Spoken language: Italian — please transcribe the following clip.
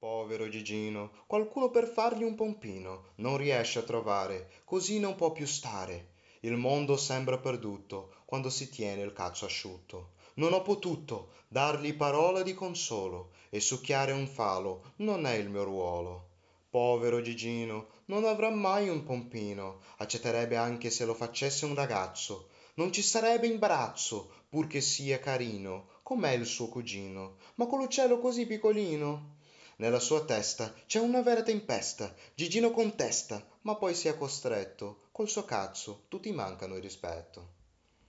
povero gigino qualcuno per fargli un pompino non riesce a trovare così non può più stare. Il mondo sembra perduto quando si tiene il cazzo asciutto. Non ho potuto dargli parola di consolo e succhiare un falo non è il mio ruolo. Povero gigino non avrà mai un pompino accetterebbe anche se lo facesse un ragazzo. Non ci sarebbe imbarazzo pur che sia carino com'è il suo cugino? Ma con l'uccello così piccolino nella sua testa c'è una vera tempesta. Gigino contesta ma poi sia costretto. Col suo cazzo tutti mancano il rispetto